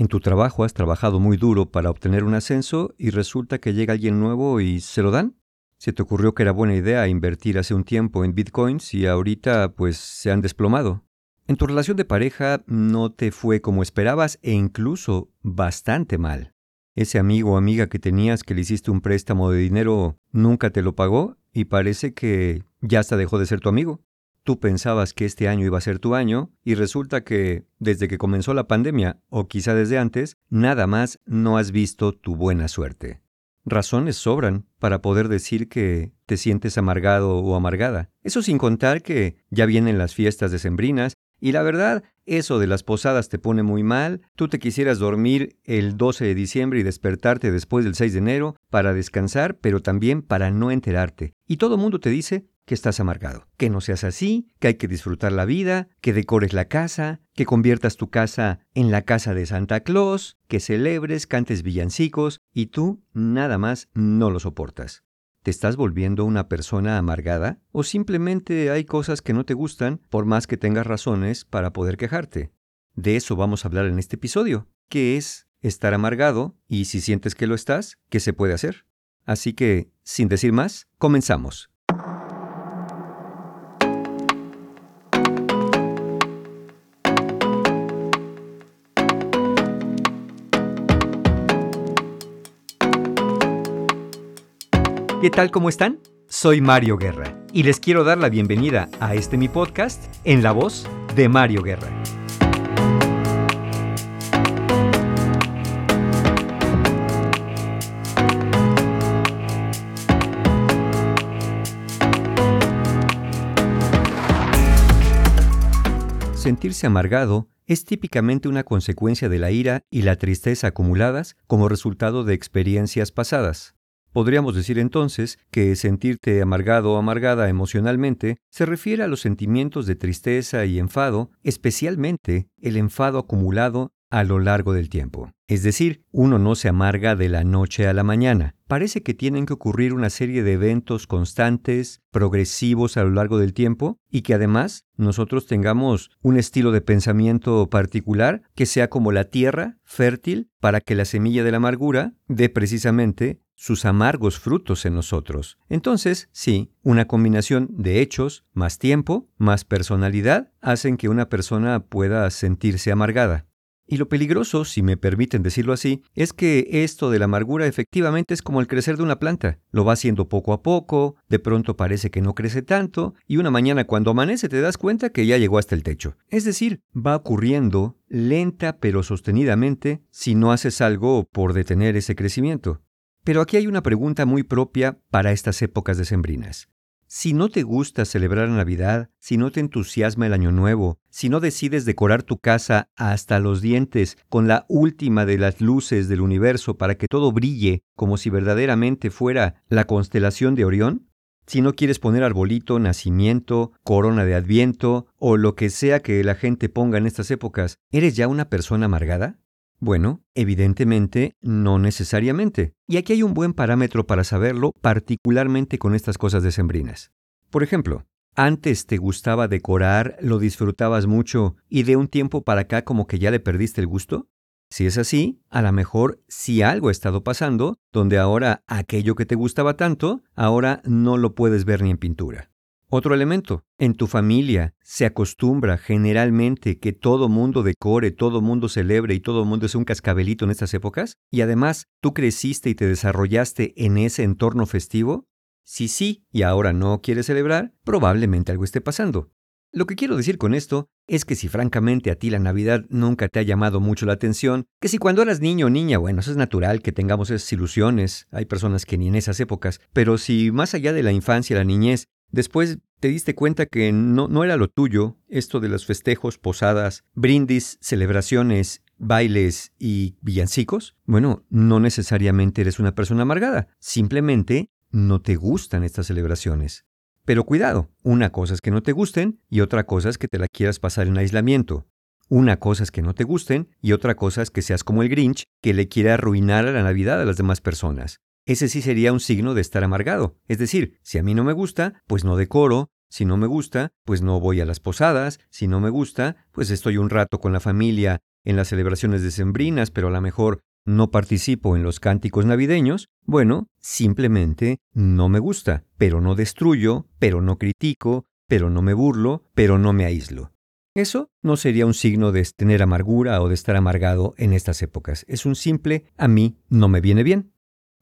En tu trabajo has trabajado muy duro para obtener un ascenso y resulta que llega alguien nuevo y se lo dan. Se te ocurrió que era buena idea invertir hace un tiempo en bitcoins y ahorita pues se han desplomado. En tu relación de pareja no te fue como esperabas e incluso bastante mal. Ese amigo o amiga que tenías que le hiciste un préstamo de dinero nunca te lo pagó y parece que ya hasta dejó de ser tu amigo. Tú pensabas que este año iba a ser tu año y resulta que desde que comenzó la pandemia o quizá desde antes, nada más no has visto tu buena suerte. Razones sobran para poder decir que te sientes amargado o amargada. Eso sin contar que ya vienen las fiestas decembrinas y la verdad, eso de las posadas te pone muy mal, tú te quisieras dormir el 12 de diciembre y despertarte después del 6 de enero para descansar, pero también para no enterarte. Y todo mundo te dice que estás amargado, que no seas así, que hay que disfrutar la vida, que decores la casa, que conviertas tu casa en la casa de Santa Claus, que celebres, cantes villancicos y tú nada más no lo soportas. ¿Te estás volviendo una persona amargada? ¿O simplemente hay cosas que no te gustan por más que tengas razones para poder quejarte? De eso vamos a hablar en este episodio. ¿Qué es estar amargado? Y si sientes que lo estás, ¿qué se puede hacer? Así que, sin decir más, comenzamos. ¿Qué tal? ¿Cómo están? Soy Mario Guerra y les quiero dar la bienvenida a este mi podcast en la voz de Mario Guerra. Sentirse amargado es típicamente una consecuencia de la ira y la tristeza acumuladas como resultado de experiencias pasadas. Podríamos decir entonces que sentirte amargado o amargada emocionalmente se refiere a los sentimientos de tristeza y enfado, especialmente el enfado acumulado a lo largo del tiempo. Es decir, uno no se amarga de la noche a la mañana. Parece que tienen que ocurrir una serie de eventos constantes, progresivos a lo largo del tiempo, y que además nosotros tengamos un estilo de pensamiento particular que sea como la tierra, fértil, para que la semilla de la amargura dé precisamente sus amargos frutos en nosotros. Entonces, sí, una combinación de hechos, más tiempo, más personalidad, hacen que una persona pueda sentirse amargada. Y lo peligroso, si me permiten decirlo así, es que esto de la amargura efectivamente es como el crecer de una planta. Lo va haciendo poco a poco, de pronto parece que no crece tanto, y una mañana cuando amanece te das cuenta que ya llegó hasta el techo. Es decir, va ocurriendo lenta pero sostenidamente si no haces algo por detener ese crecimiento. Pero aquí hay una pregunta muy propia para estas épocas decembrinas. Si no te gusta celebrar Navidad, si no te entusiasma el Año Nuevo, si no decides decorar tu casa hasta los dientes con la última de las luces del universo para que todo brille como si verdaderamente fuera la constelación de Orión, si no quieres poner arbolito, nacimiento, corona de adviento o lo que sea que la gente ponga en estas épocas, ¿eres ya una persona amargada? Bueno, evidentemente no necesariamente. Y aquí hay un buen parámetro para saberlo, particularmente con estas cosas decembrinas. Por ejemplo, antes te gustaba decorar, lo disfrutabas mucho y de un tiempo para acá como que ya le perdiste el gusto? Si es así, a lo mejor si algo ha estado pasando, donde ahora aquello que te gustaba tanto, ahora no lo puedes ver ni en pintura. Otro elemento, en tu familia se acostumbra generalmente que todo mundo decore, todo mundo celebre y todo mundo es un cascabelito en estas épocas, y además tú creciste y te desarrollaste en ese entorno festivo. Si sí y ahora no quieres celebrar, probablemente algo esté pasando. Lo que quiero decir con esto es que si francamente a ti la Navidad nunca te ha llamado mucho la atención, que si cuando eras niño o niña, bueno, eso es natural que tengamos esas ilusiones, hay personas que ni en esas épocas, pero si más allá de la infancia, la niñez, Después te diste cuenta que no, no era lo tuyo esto de los festejos, posadas, brindis, celebraciones, bailes y villancicos. Bueno, no necesariamente eres una persona amargada, simplemente no te gustan estas celebraciones. Pero cuidado, una cosa es que no te gusten y otra cosa es que te la quieras pasar en aislamiento. Una cosa es que no te gusten y otra cosa es que seas como el Grinch que le quiere arruinar a la Navidad a las demás personas ese sí sería un signo de estar amargado. Es decir, si a mí no me gusta, pues no decoro, si no me gusta, pues no voy a las posadas, si no me gusta, pues estoy un rato con la familia en las celebraciones decembrinas, pero a lo mejor no participo en los cánticos navideños, bueno, simplemente no me gusta, pero no destruyo, pero no critico, pero no me burlo, pero no me aíslo. Eso no sería un signo de tener amargura o de estar amargado en estas épocas. Es un simple a mí no me viene bien.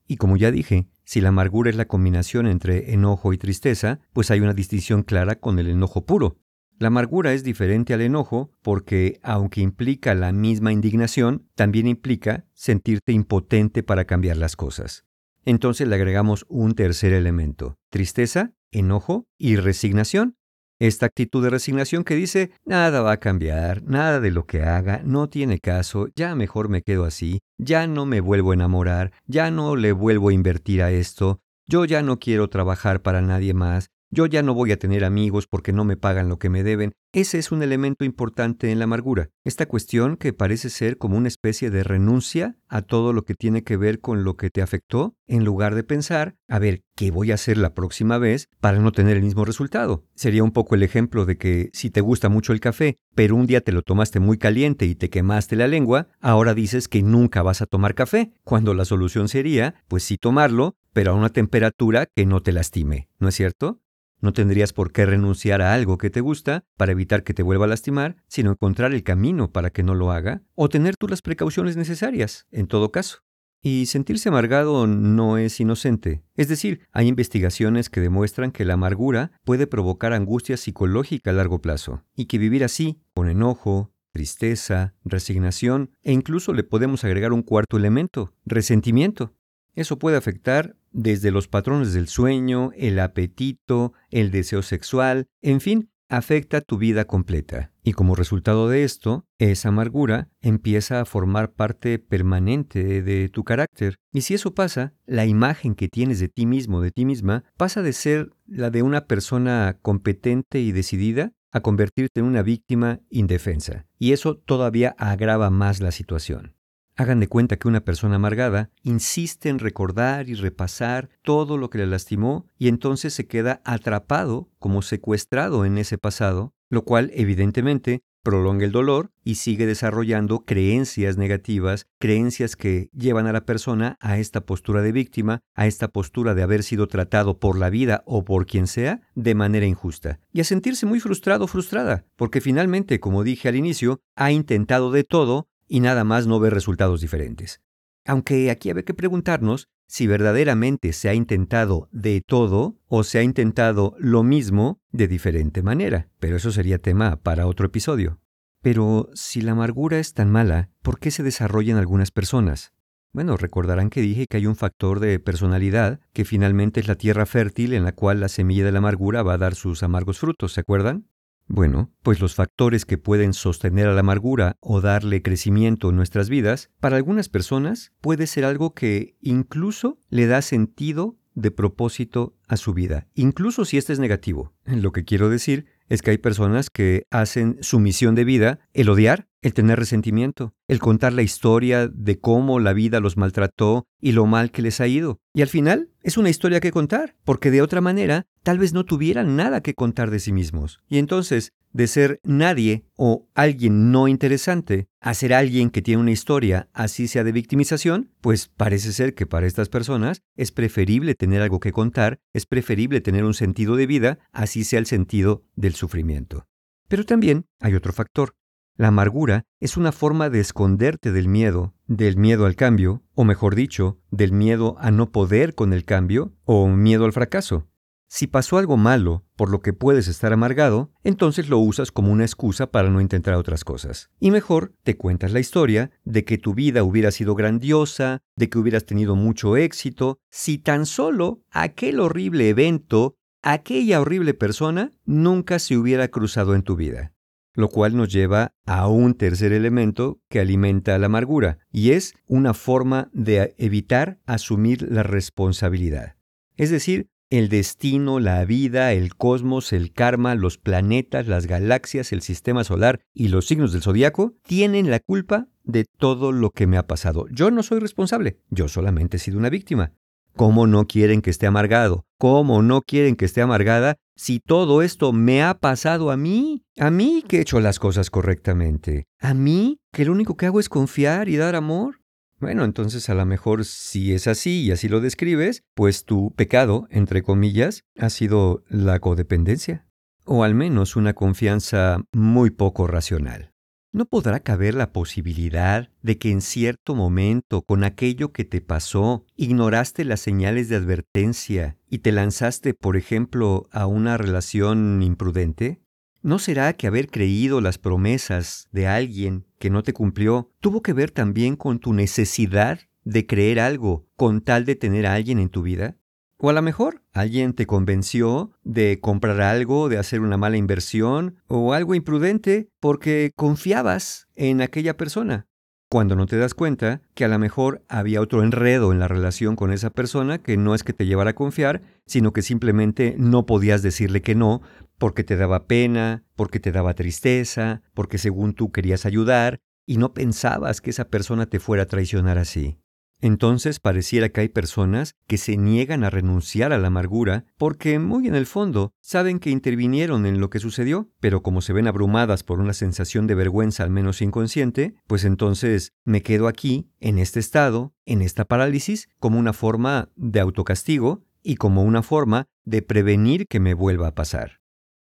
Y como ya dije, si la amargura es la combinación entre enojo y tristeza, pues hay una distinción clara con el enojo puro. La amargura es diferente al enojo porque, aunque implica la misma indignación, también implica sentirte impotente para cambiar las cosas. Entonces le agregamos un tercer elemento, tristeza, enojo y resignación, esta actitud de resignación que dice, nada va a cambiar, nada de lo que haga, no tiene caso, ya mejor me quedo así, ya no me vuelvo a enamorar, ya no le vuelvo a invertir a esto, yo ya no quiero trabajar para nadie más, yo ya no voy a tener amigos porque no me pagan lo que me deben. Ese es un elemento importante en la amargura. Esta cuestión que parece ser como una especie de renuncia a todo lo que tiene que ver con lo que te afectó, en lugar de pensar, a ver, ¿qué voy a hacer la próxima vez para no tener el mismo resultado? Sería un poco el ejemplo de que si te gusta mucho el café, pero un día te lo tomaste muy caliente y te quemaste la lengua, ahora dices que nunca vas a tomar café, cuando la solución sería, pues sí tomarlo, pero a una temperatura que no te lastime, ¿no es cierto? No tendrías por qué renunciar a algo que te gusta para evitar que te vuelva a lastimar, sino encontrar el camino para que no lo haga o tener tú las precauciones necesarias, en todo caso. Y sentirse amargado no es inocente. Es decir, hay investigaciones que demuestran que la amargura puede provocar angustia psicológica a largo plazo, y que vivir así, con enojo, tristeza, resignación, e incluso le podemos agregar un cuarto elemento, resentimiento. Eso puede afectar desde los patrones del sueño, el apetito, el deseo sexual, en fin, afecta tu vida completa. Y como resultado de esto, esa amargura empieza a formar parte permanente de tu carácter. Y si eso pasa, la imagen que tienes de ti mismo, de ti misma, pasa de ser la de una persona competente y decidida a convertirte en una víctima indefensa. Y eso todavía agrava más la situación. Hagan de cuenta que una persona amargada insiste en recordar y repasar todo lo que le lastimó y entonces se queda atrapado como secuestrado en ese pasado, lo cual evidentemente prolonga el dolor y sigue desarrollando creencias negativas, creencias que llevan a la persona a esta postura de víctima, a esta postura de haber sido tratado por la vida o por quien sea de manera injusta, y a sentirse muy frustrado o frustrada, porque finalmente, como dije al inicio, ha intentado de todo y nada más no ver resultados diferentes. Aunque aquí hay que preguntarnos si verdaderamente se ha intentado de todo o se ha intentado lo mismo de diferente manera, pero eso sería tema para otro episodio. Pero si la amargura es tan mala, ¿por qué se desarrolla en algunas personas? Bueno, recordarán que dije que hay un factor de personalidad que finalmente es la tierra fértil en la cual la semilla de la amargura va a dar sus amargos frutos, ¿se acuerdan? Bueno, pues los factores que pueden sostener a la amargura o darle crecimiento en nuestras vidas, para algunas personas puede ser algo que incluso le da sentido de propósito a su vida, incluso si este es negativo. Lo que quiero decir es que hay personas que hacen su misión de vida el odiar, el tener resentimiento, el contar la historia de cómo la vida los maltrató y lo mal que les ha ido. Y al final es una historia que contar, porque de otra manera tal vez no tuvieran nada que contar de sí mismos. Y entonces, de ser nadie o alguien no interesante a ser alguien que tiene una historia, así sea de victimización, pues parece ser que para estas personas es preferible tener algo que contar, es preferible tener un sentido de vida, así sea el sentido del sufrimiento. Pero también hay otro factor. La amargura es una forma de esconderte del miedo, del miedo al cambio, o mejor dicho, del miedo a no poder con el cambio, o miedo al fracaso. Si pasó algo malo, por lo que puedes estar amargado, entonces lo usas como una excusa para no intentar otras cosas. Y mejor te cuentas la historia de que tu vida hubiera sido grandiosa, de que hubieras tenido mucho éxito, si tan solo aquel horrible evento aquella horrible persona nunca se hubiera cruzado en tu vida. Lo cual nos lleva a un tercer elemento que alimenta la amargura, y es una forma de evitar asumir la responsabilidad. Es decir, el destino, la vida, el cosmos, el karma, los planetas, las galaxias, el sistema solar y los signos del zodiaco tienen la culpa de todo lo que me ha pasado. Yo no soy responsable, yo solamente he sido una víctima. ¿Cómo no quieren que esté amargado? ¿Cómo no quieren que esté amargada si todo esto me ha pasado a mí? A mí que he hecho las cosas correctamente. A mí que lo único que hago es confiar y dar amor. Bueno, entonces a lo mejor si es así y así lo describes, pues tu pecado, entre comillas, ha sido la codependencia. O al menos una confianza muy poco racional. ¿No podrá caber la posibilidad de que en cierto momento, con aquello que te pasó, ignoraste las señales de advertencia y te lanzaste, por ejemplo, a una relación imprudente? ¿No será que haber creído las promesas de alguien que no te cumplió tuvo que ver también con tu necesidad de creer algo con tal de tener a alguien en tu vida? O a lo mejor alguien te convenció de comprar algo, de hacer una mala inversión o algo imprudente porque confiabas en aquella persona. Cuando no te das cuenta que a lo mejor había otro enredo en la relación con esa persona que no es que te llevara a confiar, sino que simplemente no podías decirle que no porque te daba pena, porque te daba tristeza, porque según tú querías ayudar y no pensabas que esa persona te fuera a traicionar así. Entonces pareciera que hay personas que se niegan a renunciar a la amargura porque muy en el fondo saben que intervinieron en lo que sucedió, pero como se ven abrumadas por una sensación de vergüenza al menos inconsciente, pues entonces me quedo aquí, en este estado, en esta parálisis, como una forma de autocastigo y como una forma de prevenir que me vuelva a pasar.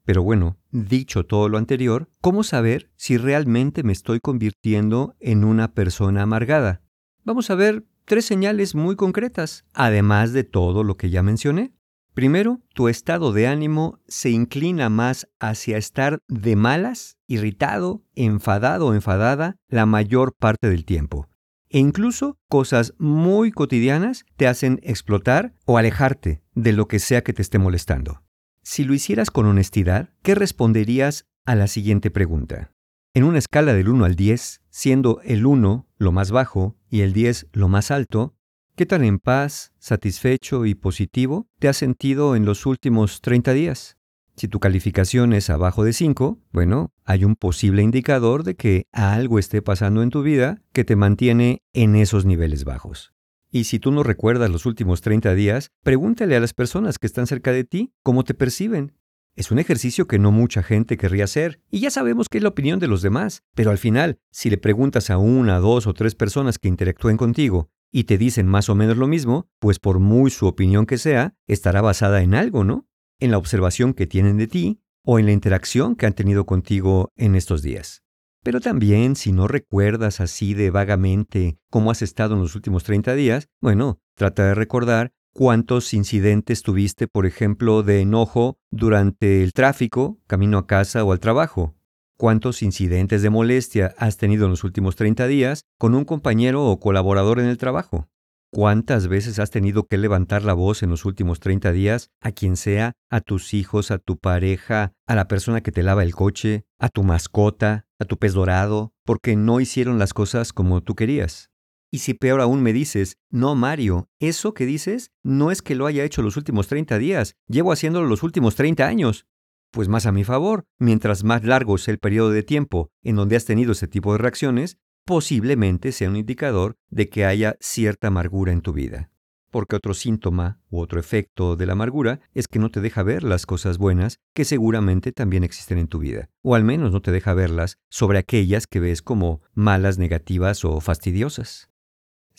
Pero bueno, dicho todo lo anterior, ¿cómo saber si realmente me estoy convirtiendo en una persona amargada? Vamos a ver tres señales muy concretas, además de todo lo que ya mencioné. Primero, tu estado de ánimo se inclina más hacia estar de malas, irritado, enfadado o enfadada la mayor parte del tiempo. E incluso cosas muy cotidianas te hacen explotar o alejarte de lo que sea que te esté molestando. Si lo hicieras con honestidad, ¿qué responderías a la siguiente pregunta? En una escala del 1 al 10, siendo el 1 lo más bajo y el 10 lo más alto, ¿qué tan en paz, satisfecho y positivo te has sentido en los últimos 30 días? Si tu calificación es abajo de 5, bueno, hay un posible indicador de que algo esté pasando en tu vida que te mantiene en esos niveles bajos. Y si tú no recuerdas los últimos 30 días, pregúntale a las personas que están cerca de ti cómo te perciben es un ejercicio que no mucha gente querría hacer, y ya sabemos que es la opinión de los demás, pero al final, si le preguntas a una, dos o tres personas que interactúen contigo y te dicen más o menos lo mismo, pues por muy su opinión que sea, estará basada en algo, ¿no? En la observación que tienen de ti o en la interacción que han tenido contigo en estos días. Pero también, si no recuerdas así de vagamente cómo has estado en los últimos 30 días, bueno, trata de recordar ¿Cuántos incidentes tuviste, por ejemplo, de enojo durante el tráfico, camino a casa o al trabajo? ¿Cuántos incidentes de molestia has tenido en los últimos 30 días con un compañero o colaborador en el trabajo? ¿Cuántas veces has tenido que levantar la voz en los últimos 30 días a quien sea, a tus hijos, a tu pareja, a la persona que te lava el coche, a tu mascota, a tu pez dorado, porque no hicieron las cosas como tú querías? Y si peor aún me dices, no Mario, eso que dices no es que lo haya hecho los últimos 30 días, llevo haciéndolo los últimos 30 años. Pues más a mi favor, mientras más largo sea el periodo de tiempo en donde has tenido ese tipo de reacciones, posiblemente sea un indicador de que haya cierta amargura en tu vida. Porque otro síntoma u otro efecto de la amargura es que no te deja ver las cosas buenas que seguramente también existen en tu vida, o al menos no te deja verlas sobre aquellas que ves como malas, negativas o fastidiosas.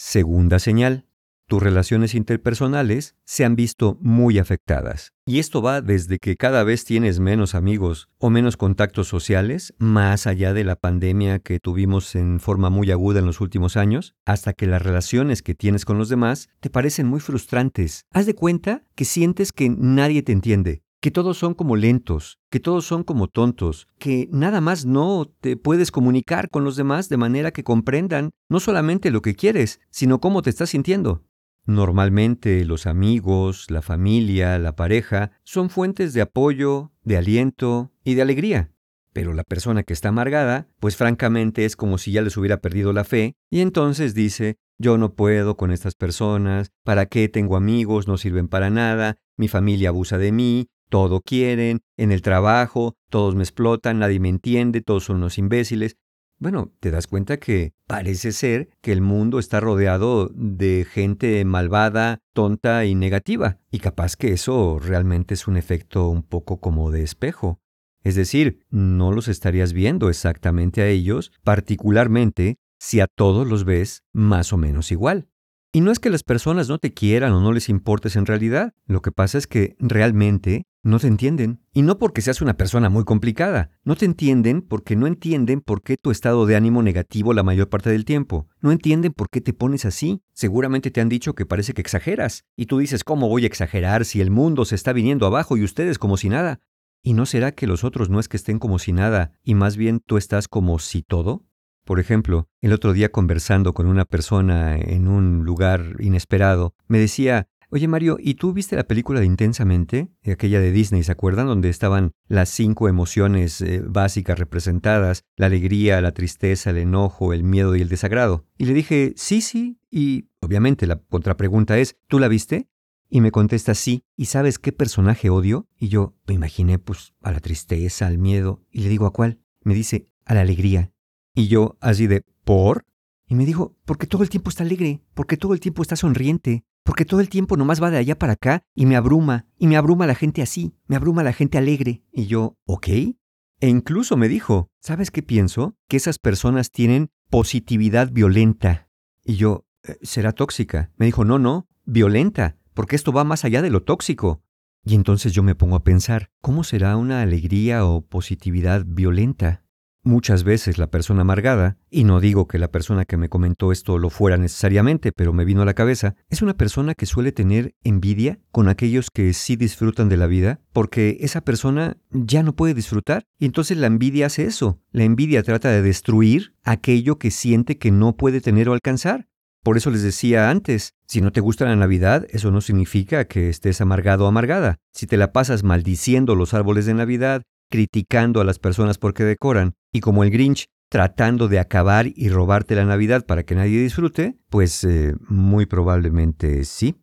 Segunda señal. Tus relaciones interpersonales se han visto muy afectadas. Y esto va desde que cada vez tienes menos amigos o menos contactos sociales, más allá de la pandemia que tuvimos en forma muy aguda en los últimos años, hasta que las relaciones que tienes con los demás te parecen muy frustrantes. Haz de cuenta que sientes que nadie te entiende, que todos son como lentos, que todos son como tontos, que nada más no te puedes comunicar con los demás de manera que comprendan no solamente lo que quieres, sino cómo te estás sintiendo. Normalmente los amigos, la familia, la pareja son fuentes de apoyo, de aliento y de alegría. Pero la persona que está amargada, pues francamente es como si ya les hubiera perdido la fe, y entonces dice, yo no puedo con estas personas, ¿para qué tengo amigos? No sirven para nada, mi familia abusa de mí, todo quieren, en el trabajo, todos me explotan, nadie me entiende, todos son unos imbéciles. bueno, te das cuenta que parece ser que el mundo está rodeado de gente malvada, tonta y negativa, y capaz que eso realmente es un efecto un poco como de espejo. Es decir, no los estarías viendo exactamente a ellos, particularmente si a todos los ves más o menos igual. Y no es que las personas no te quieran o no les importes en realidad, lo que pasa es que realmente no te entienden. Y no porque seas una persona muy complicada, no te entienden porque no entienden por qué tu estado de ánimo negativo la mayor parte del tiempo. No entienden por qué te pones así. Seguramente te han dicho que parece que exageras. Y tú dices, ¿cómo voy a exagerar si el mundo se está viniendo abajo y ustedes como si nada? ¿Y no será que los otros no es que estén como si nada y más bien tú estás como si todo? Por ejemplo, el otro día conversando con una persona en un lugar inesperado, me decía, Oye Mario, ¿y tú viste la película de Intensamente? Aquella de Disney, ¿se acuerdan? Donde estaban las cinco emociones eh, básicas representadas, la alegría, la tristeza, el enojo, el miedo y el desagrado. Y le dije, sí, sí, y obviamente la contrapregunta es, ¿tú la viste? Y me contesta sí, ¿y sabes qué personaje odio? Y yo me imaginé pues a la tristeza, al miedo, y le digo ¿a cuál? Me dice, a la alegría. Y yo así de, ¿por? Y me dijo, porque todo el tiempo está alegre, porque todo el tiempo está sonriente, porque todo el tiempo nomás va de allá para acá y me abruma, y me abruma la gente así, me abruma la gente alegre. Y yo, ¿ok? E incluso me dijo, ¿sabes qué pienso? Que esas personas tienen positividad violenta. Y yo, eh, ¿será tóxica? Me dijo, no, no, violenta, porque esto va más allá de lo tóxico. Y entonces yo me pongo a pensar, ¿cómo será una alegría o positividad violenta? Muchas veces la persona amargada, y no digo que la persona que me comentó esto lo fuera necesariamente, pero me vino a la cabeza, es una persona que suele tener envidia con aquellos que sí disfrutan de la vida, porque esa persona ya no puede disfrutar, y entonces la envidia hace eso. La envidia trata de destruir aquello que siente que no puede tener o alcanzar. Por eso les decía antes, si no te gusta la Navidad, eso no significa que estés amargado o amargada. Si te la pasas maldiciendo los árboles de Navidad, criticando a las personas porque decoran, y como el Grinch tratando de acabar y robarte la Navidad para que nadie disfrute, pues eh, muy probablemente sí.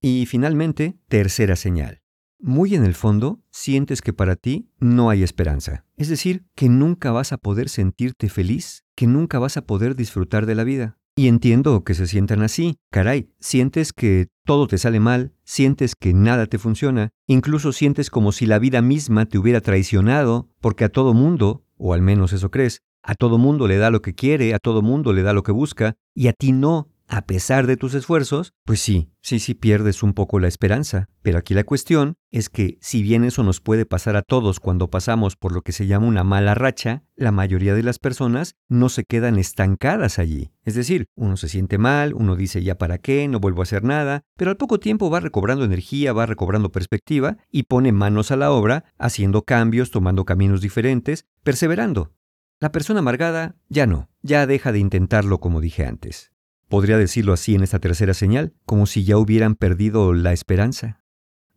Y finalmente, tercera señal. Muy en el fondo, sientes que para ti no hay esperanza. Es decir, que nunca vas a poder sentirte feliz, que nunca vas a poder disfrutar de la vida. Y entiendo que se sientan así. Caray, sientes que todo te sale mal, sientes que nada te funciona, incluso sientes como si la vida misma te hubiera traicionado, porque a todo mundo, o al menos eso crees, a todo mundo le da lo que quiere, a todo mundo le da lo que busca, y a ti no, a pesar de tus esfuerzos, pues sí, sí, sí pierdes un poco la esperanza. Pero aquí la cuestión es que si bien eso nos puede pasar a todos cuando pasamos por lo que se llama una mala racha, la mayoría de las personas no se quedan estancadas allí. Es decir, uno se siente mal, uno dice ya para qué, no vuelvo a hacer nada, pero al poco tiempo va recobrando energía, va recobrando perspectiva y pone manos a la obra, haciendo cambios, tomando caminos diferentes, perseverando. La persona amargada ya no, ya deja de intentarlo como dije antes. Podría decirlo así en esta tercera señal, como si ya hubieran perdido la esperanza.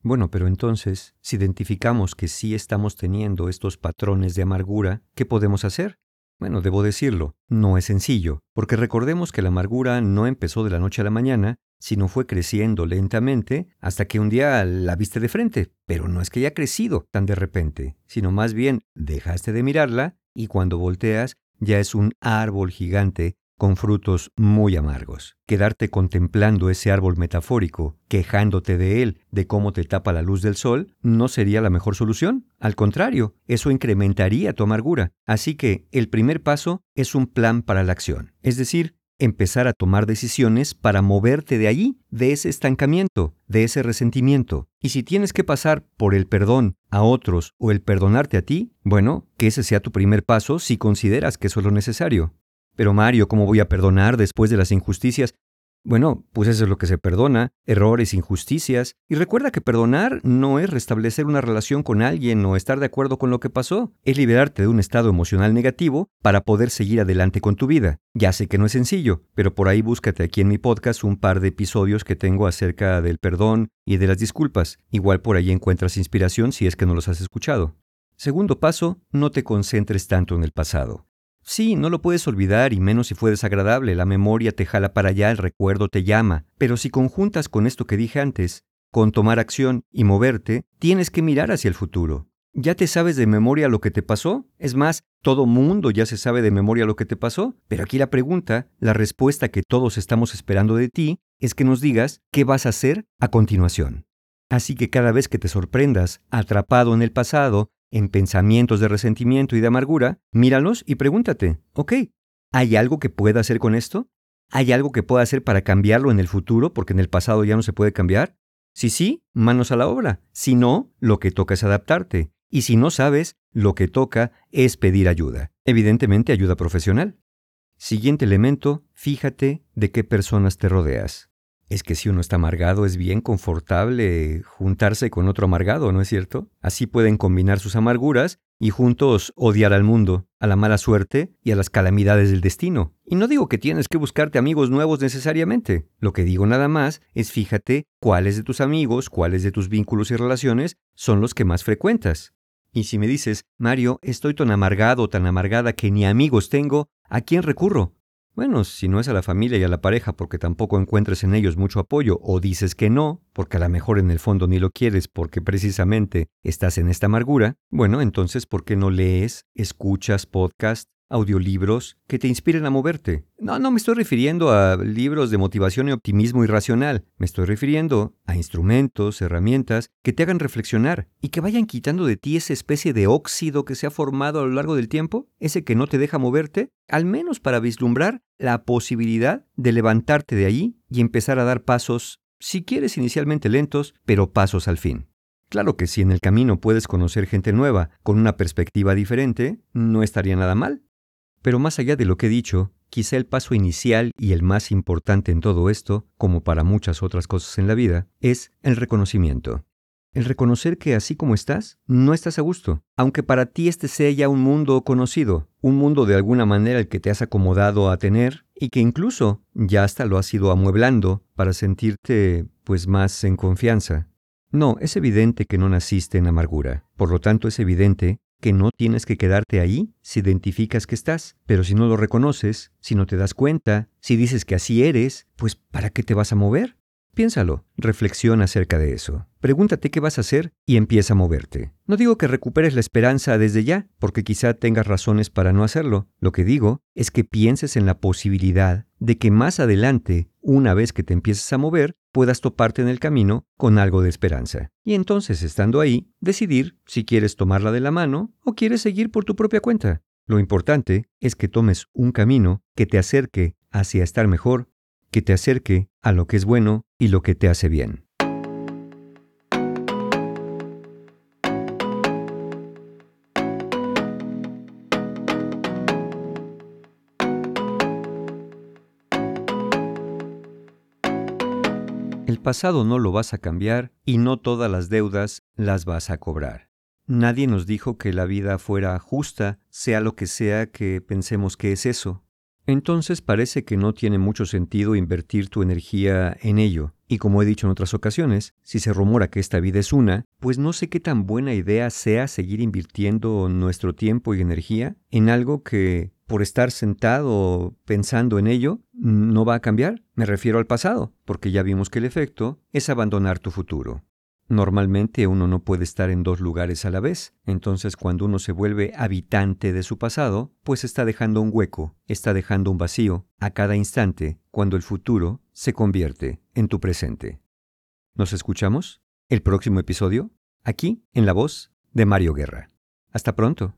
Bueno, pero entonces, si identificamos que sí estamos teniendo estos patrones de amargura, ¿qué podemos hacer? Bueno, debo decirlo, no es sencillo, porque recordemos que la amargura no empezó de la noche a la mañana, sino fue creciendo lentamente hasta que un día la viste de frente, pero no es que haya crecido tan de repente, sino más bien dejaste de mirarla y cuando volteas ya es un árbol gigante con frutos muy amargos. Quedarte contemplando ese árbol metafórico, quejándote de él, de cómo te tapa la luz del sol, no sería la mejor solución. Al contrario, eso incrementaría tu amargura. Así que el primer paso es un plan para la acción, es decir, empezar a tomar decisiones para moverte de allí, de ese estancamiento, de ese resentimiento. Y si tienes que pasar por el perdón a otros o el perdonarte a ti, bueno, que ese sea tu primer paso si consideras que eso es lo necesario. Pero Mario, ¿cómo voy a perdonar después de las injusticias? Bueno, pues eso es lo que se perdona, errores, injusticias. Y recuerda que perdonar no es restablecer una relación con alguien o estar de acuerdo con lo que pasó, es liberarte de un estado emocional negativo para poder seguir adelante con tu vida. Ya sé que no es sencillo, pero por ahí búscate aquí en mi podcast un par de episodios que tengo acerca del perdón y de las disculpas. Igual por ahí encuentras inspiración si es que no los has escuchado. Segundo paso, no te concentres tanto en el pasado. Sí, no lo puedes olvidar y menos si fue desagradable, la memoria te jala para allá, el recuerdo te llama, pero si conjuntas con esto que dije antes, con tomar acción y moverte, tienes que mirar hacia el futuro. ¿Ya te sabes de memoria lo que te pasó? Es más, todo mundo ya se sabe de memoria lo que te pasó, pero aquí la pregunta, la respuesta que todos estamos esperando de ti, es que nos digas qué vas a hacer a continuación. Así que cada vez que te sorprendas atrapado en el pasado, en pensamientos de resentimiento y de amargura, míralos y pregúntate, ok, ¿hay algo que pueda hacer con esto? ¿Hay algo que pueda hacer para cambiarlo en el futuro porque en el pasado ya no se puede cambiar? Si sí, manos a la obra. Si no, lo que toca es adaptarte. Y si no sabes, lo que toca es pedir ayuda. Evidentemente ayuda profesional. Siguiente elemento, fíjate de qué personas te rodeas. Es que si uno está amargado es bien confortable juntarse con otro amargado, ¿no es cierto? Así pueden combinar sus amarguras y juntos odiar al mundo, a la mala suerte y a las calamidades del destino. Y no digo que tienes que buscarte amigos nuevos necesariamente. Lo que digo nada más es fíjate cuáles de tus amigos, cuáles de tus vínculos y relaciones son los que más frecuentas. Y si me dices, Mario, estoy tan amargado, tan amargada que ni amigos tengo, ¿a quién recurro? Bueno, si no es a la familia y a la pareja porque tampoco encuentres en ellos mucho apoyo o dices que no, porque a lo mejor en el fondo ni lo quieres porque precisamente estás en esta amargura, bueno, entonces ¿por qué no lees, escuchas podcast, audiolibros que te inspiren a moverte. No, no me estoy refiriendo a libros de motivación y optimismo irracional, me estoy refiriendo a instrumentos, herramientas que te hagan reflexionar y que vayan quitando de ti esa especie de óxido que se ha formado a lo largo del tiempo, ese que no te deja moverte, al menos para vislumbrar la posibilidad de levantarte de ahí y empezar a dar pasos, si quieres inicialmente lentos, pero pasos al fin. Claro que si en el camino puedes conocer gente nueva con una perspectiva diferente, no estaría nada mal. Pero más allá de lo que he dicho, quizá el paso inicial y el más importante en todo esto, como para muchas otras cosas en la vida, es el reconocimiento. El reconocer que así como estás, no estás a gusto, aunque para ti este sea ya un mundo conocido, un mundo de alguna manera el que te has acomodado a tener y que incluso ya hasta lo has ido amueblando para sentirte pues más en confianza. No, es evidente que no naciste en amargura, por lo tanto es evidente que no tienes que quedarte ahí si identificas que estás, pero si no lo reconoces, si no te das cuenta, si dices que así eres, pues ¿para qué te vas a mover? Piénsalo, reflexiona acerca de eso. Pregúntate qué vas a hacer y empieza a moverte. No digo que recuperes la esperanza desde ya, porque quizá tengas razones para no hacerlo. Lo que digo es que pienses en la posibilidad de que más adelante, una vez que te empieces a mover, puedas toparte en el camino con algo de esperanza. Y entonces, estando ahí, decidir si quieres tomarla de la mano o quieres seguir por tu propia cuenta. Lo importante es que tomes un camino que te acerque hacia estar mejor que te acerque a lo que es bueno y lo que te hace bien. El pasado no lo vas a cambiar y no todas las deudas las vas a cobrar. Nadie nos dijo que la vida fuera justa, sea lo que sea que pensemos que es eso. Entonces parece que no tiene mucho sentido invertir tu energía en ello. Y como he dicho en otras ocasiones, si se rumora que esta vida es una, pues no sé qué tan buena idea sea seguir invirtiendo nuestro tiempo y energía en algo que, por estar sentado pensando en ello, no va a cambiar. Me refiero al pasado, porque ya vimos que el efecto es abandonar tu futuro. Normalmente uno no puede estar en dos lugares a la vez, entonces cuando uno se vuelve habitante de su pasado, pues está dejando un hueco, está dejando un vacío a cada instante cuando el futuro se convierte en tu presente. ¿Nos escuchamos? El próximo episodio, aquí, en la voz de Mario Guerra. Hasta pronto.